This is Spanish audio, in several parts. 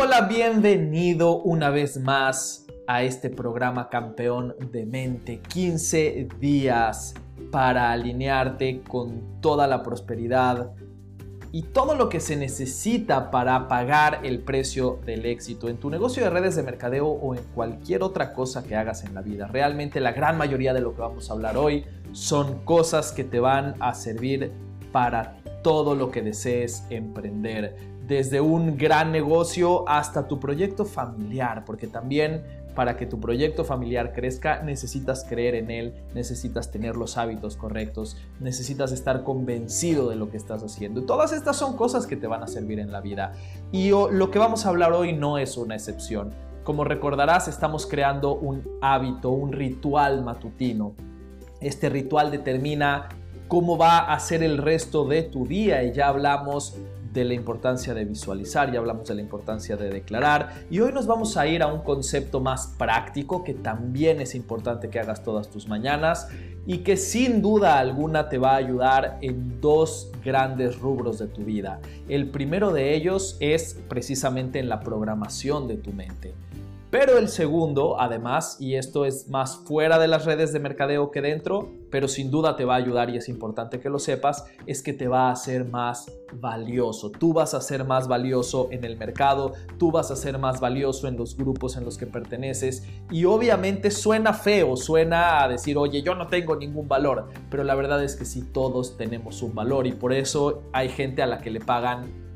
Hola, bienvenido una vez más a este programa campeón de mente. 15 días para alinearte con toda la prosperidad y todo lo que se necesita para pagar el precio del éxito en tu negocio de redes de mercadeo o en cualquier otra cosa que hagas en la vida. Realmente la gran mayoría de lo que vamos a hablar hoy son cosas que te van a servir para todo lo que desees emprender desde un gran negocio hasta tu proyecto familiar, porque también para que tu proyecto familiar crezca necesitas creer en él, necesitas tener los hábitos correctos, necesitas estar convencido de lo que estás haciendo. todas estas son cosas que te van a servir en la vida. Y lo que vamos a hablar hoy no es una excepción. Como recordarás, estamos creando un hábito, un ritual matutino. Este ritual determina cómo va a ser el resto de tu día y ya hablamos de la importancia de visualizar, ya hablamos de la importancia de declarar y hoy nos vamos a ir a un concepto más práctico que también es importante que hagas todas tus mañanas y que sin duda alguna te va a ayudar en dos grandes rubros de tu vida. El primero de ellos es precisamente en la programación de tu mente. Pero el segundo, además, y esto es más fuera de las redes de mercadeo que dentro, pero sin duda te va a ayudar y es importante que lo sepas, es que te va a hacer más valioso. Tú vas a ser más valioso en el mercado, tú vas a ser más valioso en los grupos en los que perteneces y obviamente suena feo, suena a decir, oye, yo no tengo ningún valor, pero la verdad es que sí todos tenemos un valor y por eso hay gente a la que le pagan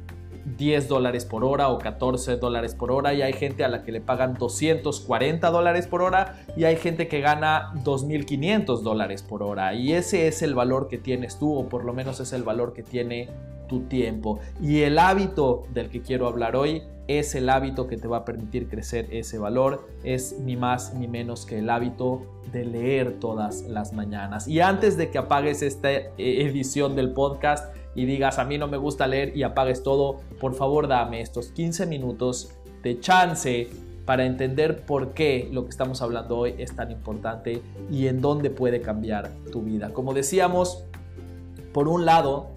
10 dólares por hora o 14 dólares por hora y hay gente a la que le pagan 240 dólares por hora y hay gente que gana 2.500 dólares por hora. Y ese es el valor que tienes tú o por lo menos es el valor que tiene tu tiempo. Y el hábito del que quiero hablar hoy es el hábito que te va a permitir crecer ese valor. Es ni más ni menos que el hábito de leer todas las mañanas. Y antes de que apagues esta eh, edición del podcast y digas a mí no me gusta leer y apagues todo, por favor dame estos 15 minutos de chance para entender por qué lo que estamos hablando hoy es tan importante y en dónde puede cambiar tu vida. Como decíamos, por un lado,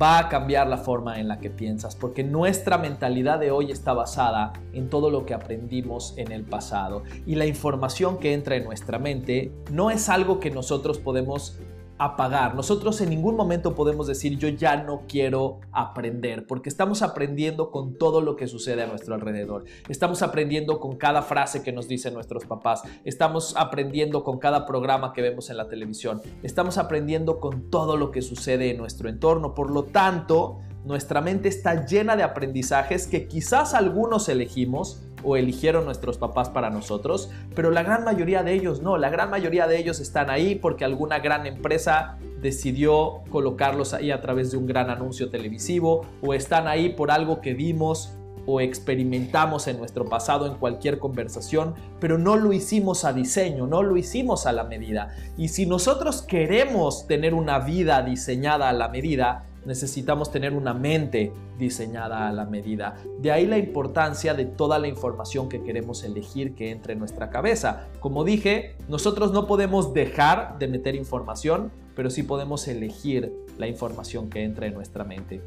va a cambiar la forma en la que piensas, porque nuestra mentalidad de hoy está basada en todo lo que aprendimos en el pasado y la información que entra en nuestra mente no es algo que nosotros podemos apagar. Nosotros en ningún momento podemos decir yo ya no quiero aprender, porque estamos aprendiendo con todo lo que sucede a nuestro alrededor. Estamos aprendiendo con cada frase que nos dicen nuestros papás. Estamos aprendiendo con cada programa que vemos en la televisión. Estamos aprendiendo con todo lo que sucede en nuestro entorno. Por lo tanto, nuestra mente está llena de aprendizajes que quizás algunos elegimos, o eligieron nuestros papás para nosotros, pero la gran mayoría de ellos no, la gran mayoría de ellos están ahí porque alguna gran empresa decidió colocarlos ahí a través de un gran anuncio televisivo o están ahí por algo que vimos o experimentamos en nuestro pasado en cualquier conversación, pero no lo hicimos a diseño, no lo hicimos a la medida. Y si nosotros queremos tener una vida diseñada a la medida, necesitamos tener una mente diseñada a la medida. De ahí la importancia de toda la información que queremos elegir que entre en nuestra cabeza. Como dije, nosotros no podemos dejar de meter información, pero sí podemos elegir la información que entra en nuestra mente.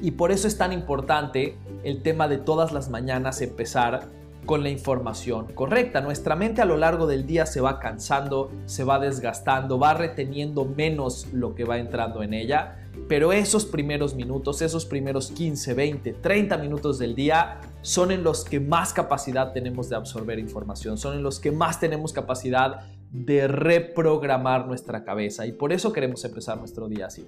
Y por eso es tan importante el tema de todas las mañanas empezar con la información correcta. Nuestra mente a lo largo del día se va cansando, se va desgastando, va reteniendo menos lo que va entrando en ella pero esos primeros minutos, esos primeros 15, 20, 30 minutos del día son en los que más capacidad tenemos de absorber información, son en los que más tenemos capacidad de reprogramar nuestra cabeza y por eso queremos empezar nuestro día así.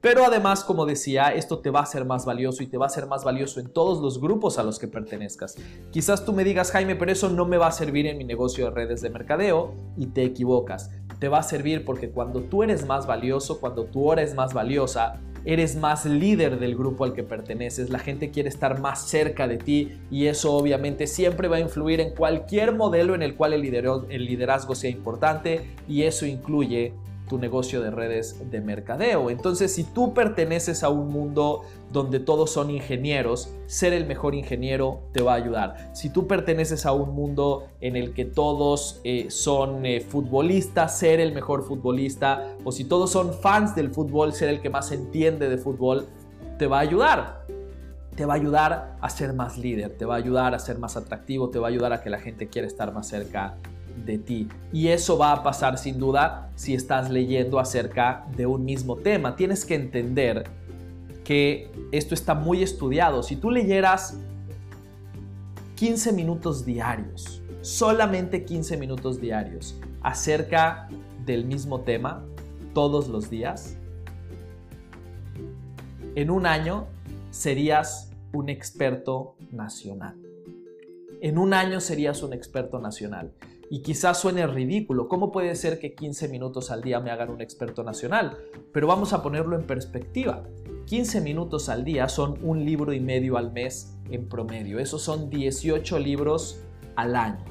Pero además, como decía, esto te va a hacer más valioso y te va a ser más valioso en todos los grupos a los que pertenezcas. Quizás tú me digas, Jaime, pero eso no me va a servir en mi negocio de redes de mercadeo y te equivocas te va a servir porque cuando tú eres más valioso, cuando tu hora es más valiosa, eres más líder del grupo al que perteneces, la gente quiere estar más cerca de ti y eso obviamente siempre va a influir en cualquier modelo en el cual el liderazgo, sea importante y eso incluye tu negocio de redes de mercadeo. Entonces, si tú perteneces a un mundo donde todos son ingenieros, ser el mejor ingeniero te va a ayudar. Si tú perteneces a un mundo en el que todos eh, son eh, futbolistas, ser el mejor futbolista, o si todos son fans del fútbol, ser el que más entiende de fútbol, te va a ayudar. te va a ayudar a ser más líder, te va a ayudar a ser más atractivo, te va a ayudar a que la gente quiera estar más cerca de ti. Y eso va a pasar sin duda si estás leyendo acerca de un mismo tema. Tienes que entender que esto está muy estudiado. Si tú leyeras 15 minutos diarios, solamente 15 minutos diarios, acerca del mismo tema todos los días, en un año serías un experto nacional. En un año serías un experto nacional. Y quizás suene ridículo, ¿cómo puede ser que 15 minutos al día me hagan un experto nacional? Pero vamos a ponerlo en perspectiva. 15 minutos al día son un libro y medio al mes en promedio. Esos son 18 libros al año.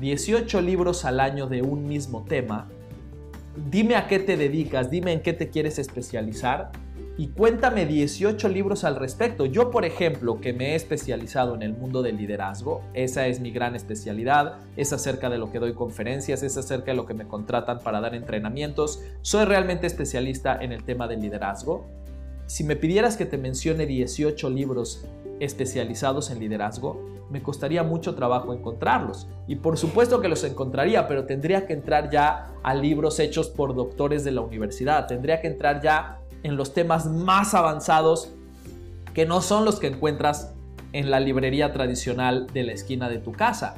18 libros al año de un mismo tema. Dime a qué te dedicas, dime en qué te quieres especializar y cuéntame 18 libros al respecto. Yo, por ejemplo, que me he especializado en el mundo del liderazgo, esa es mi gran especialidad, es acerca de lo que doy conferencias, es acerca de lo que me contratan para dar entrenamientos, soy realmente especialista en el tema del liderazgo. Si me pidieras que te mencione 18 libros especializados en liderazgo, me costaría mucho trabajo encontrarlos. Y por supuesto que los encontraría, pero tendría que entrar ya a libros hechos por doctores de la universidad, tendría que entrar ya en los temas más avanzados que no son los que encuentras en la librería tradicional de la esquina de tu casa.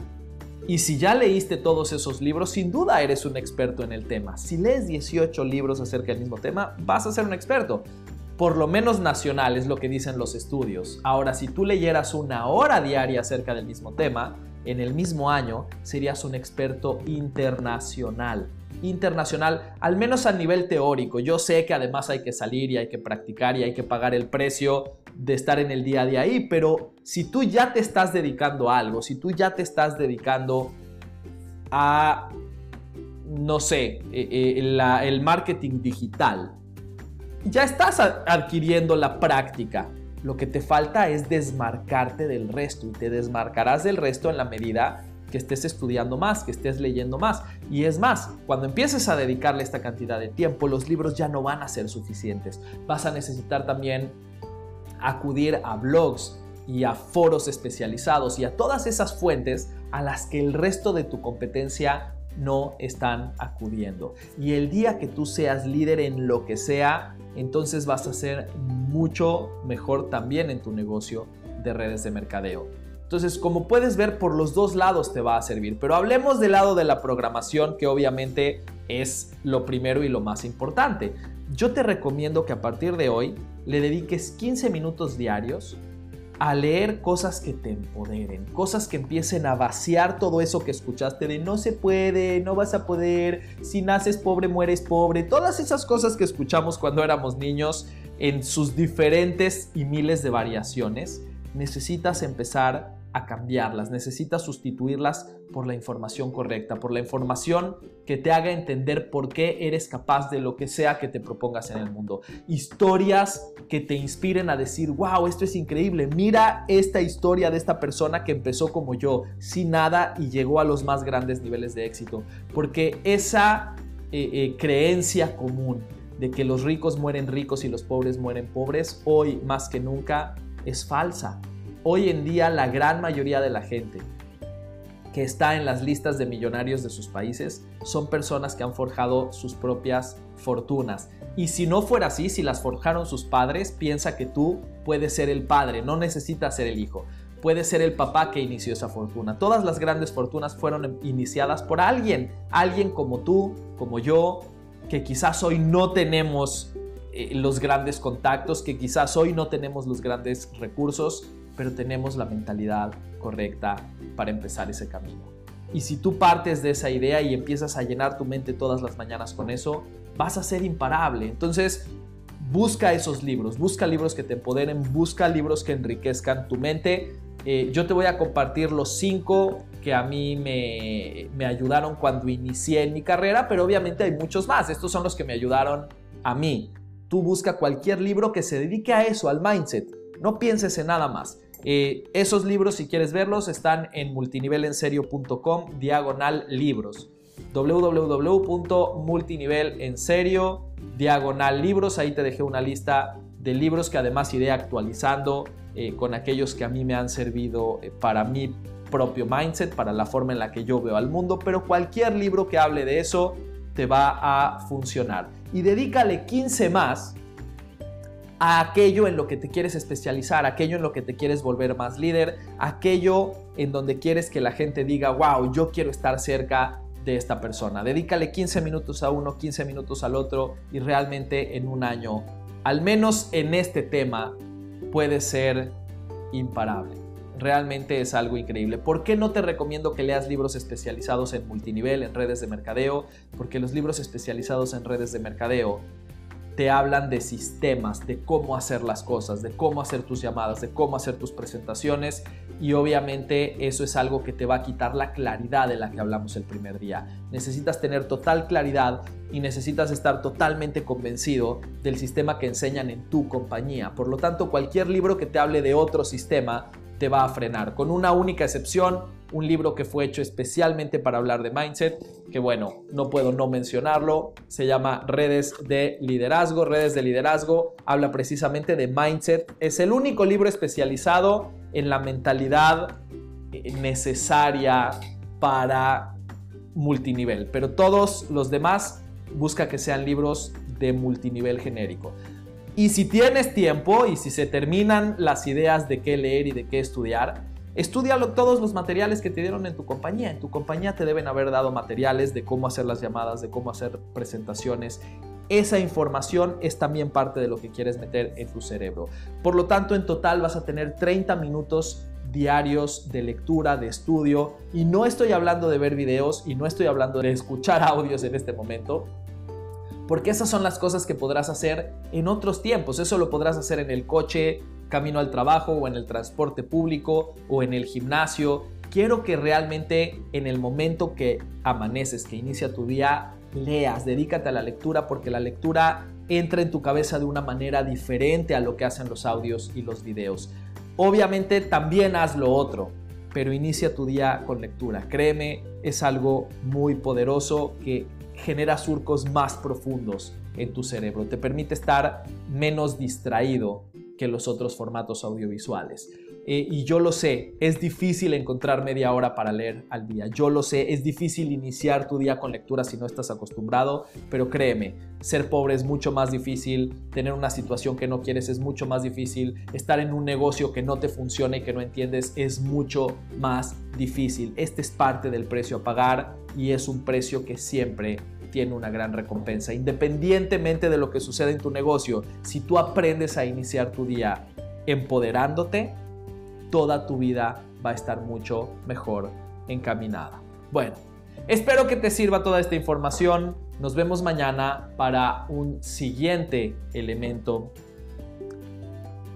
Y si ya leíste todos esos libros, sin duda eres un experto en el tema. Si lees 18 libros acerca del mismo tema, vas a ser un experto. Por lo menos nacional es lo que dicen los estudios. Ahora, si tú leyeras una hora diaria acerca del mismo tema, en el mismo año serías un experto internacional internacional, al menos a nivel teórico. Yo sé que además hay que salir y hay que practicar y hay que pagar el precio de estar en el día a día ahí, pero si tú ya te estás dedicando a algo, si tú ya te estás dedicando a, no sé, eh, eh, el marketing digital, ya estás adquiriendo la práctica. Lo que te falta es desmarcarte del resto y te desmarcarás del resto en la medida que estés estudiando más, que estés leyendo más. Y es más, cuando empieces a dedicarle esta cantidad de tiempo, los libros ya no van a ser suficientes. Vas a necesitar también acudir a blogs y a foros especializados y a todas esas fuentes a las que el resto de tu competencia no están acudiendo. Y el día que tú seas líder en lo que sea, entonces vas a ser mucho mejor también en tu negocio de redes de mercadeo. Entonces, como puedes ver, por los dos lados te va a servir. Pero hablemos del lado de la programación, que obviamente es lo primero y lo más importante. Yo te recomiendo que a partir de hoy le dediques 15 minutos diarios a leer cosas que te empoderen, cosas que empiecen a vaciar todo eso que escuchaste de no se puede, no vas a poder, si naces pobre mueres pobre, todas esas cosas que escuchamos cuando éramos niños en sus diferentes y miles de variaciones, necesitas empezar a cambiarlas, necesitas sustituirlas por la información correcta, por la información que te haga entender por qué eres capaz de lo que sea que te propongas en el mundo. Historias que te inspiren a decir, wow, esto es increíble, mira esta historia de esta persona que empezó como yo, sin nada y llegó a los más grandes niveles de éxito. Porque esa eh, eh, creencia común de que los ricos mueren ricos y los pobres mueren pobres, hoy más que nunca es falsa Hoy en día la gran mayoría de la gente que está en las listas de millonarios de sus países son personas que han forjado sus propias fortunas. Y si no fuera así, si las forjaron sus padres, piensa que tú puedes ser el padre, no necesitas ser el hijo. Puede ser el papá que inició esa fortuna. Todas las grandes fortunas fueron iniciadas por alguien, alguien como tú, como yo, que quizás hoy no tenemos eh, los grandes contactos, que quizás hoy no tenemos los grandes recursos, pero tenemos la mentalidad correcta para empezar ese camino. Y si tú partes de esa idea y empiezas a llenar tu mente todas las mañanas con eso, vas a ser imparable. Entonces, busca esos libros, busca libros que te empoderen, busca libros que enriquezcan tu mente. Eh, yo te voy a compartir los cinco que a mí me, me ayudaron cuando inicié en mi carrera, pero obviamente hay muchos más. Estos son los que me ayudaron a mí. Tú busca cualquier libro que se dedique a eso, al mindset. No pienses en nada más. Eh, esos libros, si quieres verlos, están en multinivelenserio.com diagonal libros www.multinivelenserio diagonal libros. Ahí te dejé una lista de libros que además iré actualizando eh, con aquellos que a mí me han servido eh, para mi propio mindset, para la forma en la que yo veo al mundo, pero cualquier libro que hable de eso te va a funcionar. Y dedícale 15 más a aquello en lo que te quieres especializar, aquello en lo que te quieres volver más líder, aquello en donde quieres que la gente diga, wow, yo quiero estar cerca de esta persona. Dedícale 15 minutos a uno, 15 minutos al otro y realmente en un año, al menos en este tema, puede ser imparable. Realmente es algo increíble. ¿Por qué no te recomiendo que leas libros especializados en multinivel, en redes de mercadeo? Porque los libros especializados en redes de mercadeo te hablan de sistemas, de cómo hacer las cosas, de cómo hacer tus llamadas, de cómo hacer tus presentaciones y obviamente eso es algo que te va a quitar la claridad de la que hablamos el primer día. Necesitas tener total claridad y necesitas estar totalmente convencido del sistema que enseñan en tu compañía. Por lo tanto, cualquier libro que te hable de otro sistema te va a frenar, con una única excepción, un libro que fue hecho especialmente para hablar de mindset, que bueno, no puedo no mencionarlo, se llama Redes de Liderazgo, Redes de Liderazgo, habla precisamente de mindset, es el único libro especializado en la mentalidad necesaria para multinivel, pero todos los demás busca que sean libros de multinivel genérico. Y si tienes tiempo y si se terminan las ideas de qué leer y de qué estudiar, estudialo todos los materiales que te dieron en tu compañía. En tu compañía te deben haber dado materiales de cómo hacer las llamadas, de cómo hacer presentaciones. Esa información es también parte de lo que quieres meter en tu cerebro. Por lo tanto, en total vas a tener 30 minutos diarios de lectura, de estudio. Y no estoy hablando de ver videos y no estoy hablando de escuchar audios en este momento porque esas son las cosas que podrás hacer en otros tiempos. Eso lo podrás hacer en el coche, camino al trabajo o en el transporte público o en el gimnasio. Quiero que realmente en el momento que amaneces, que inicia tu día, leas, dedícate a la lectura porque la lectura entra en tu cabeza de una manera diferente a lo que hacen los audios y los videos. Obviamente también haz lo otro, pero inicia tu día con lectura. Créeme, es algo muy poderoso que genera surcos más profundos en tu cerebro, te permite estar menos distraído que los otros formatos audiovisuales. Eh, y yo lo sé, es difícil encontrar media hora para leer al día. Yo lo sé, es difícil iniciar tu día con lectura si no estás acostumbrado, pero créeme, ser pobre es mucho más difícil, tener una situación que no quieres es mucho más difícil, estar en un negocio que no te funciona y que no entiendes es mucho más difícil. Este es parte del precio a pagar y es un precio que siempre tiene una gran recompensa. Independientemente de lo que suceda en tu negocio, si tú aprendes a iniciar tu día empoderándote, toda tu vida va a estar mucho mejor encaminada. Bueno, espero que te sirva toda esta información. Nos vemos mañana para un siguiente elemento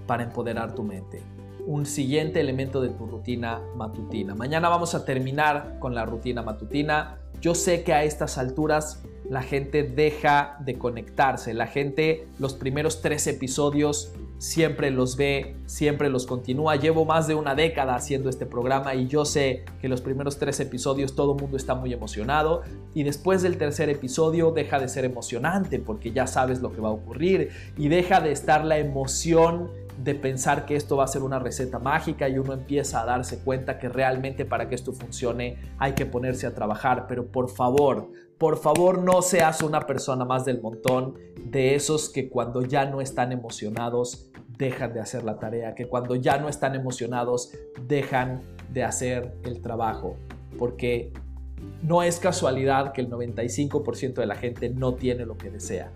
para empoderar tu mente. Un siguiente elemento de tu rutina matutina. Mañana vamos a terminar con la rutina matutina. Yo sé que a estas alturas la gente deja de conectarse. La gente los primeros tres episodios siempre los ve, siempre los continúa. Llevo más de una década haciendo este programa y yo sé que los primeros tres episodios todo el mundo está muy emocionado y después del tercer episodio deja de ser emocionante porque ya sabes lo que va a ocurrir y deja de estar la emoción de pensar que esto va a ser una receta mágica y uno empieza a darse cuenta que realmente para que esto funcione hay que ponerse a trabajar. Pero por favor, por favor no seas una persona más del montón de esos que cuando ya no están emocionados dejan de hacer la tarea, que cuando ya no están emocionados dejan de hacer el trabajo. Porque no es casualidad que el 95% de la gente no tiene lo que desea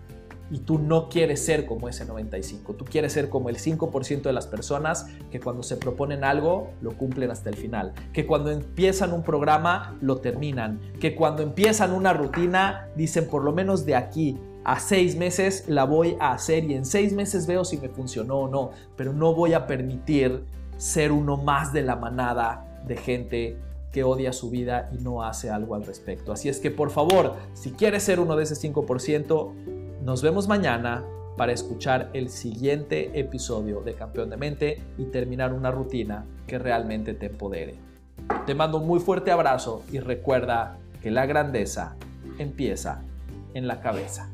y tú no quieres ser como ese 95, tú quieres ser como el 5% de las personas que cuando se proponen algo lo cumplen hasta el final, que cuando empiezan un programa lo terminan, que cuando empiezan una rutina dicen por lo menos de aquí a seis meses la voy a hacer y en seis meses veo si me funcionó o no, pero no voy a permitir ser uno más de la manada de gente que odia su vida y no hace algo al respecto. Así es que por favor, si quieres ser uno de ese 5%, nos vemos mañana para escuchar el siguiente episodio de Campeón de Mente y terminar una rutina que realmente te empodere. Te mando un muy fuerte abrazo y recuerda que la grandeza empieza en la cabeza.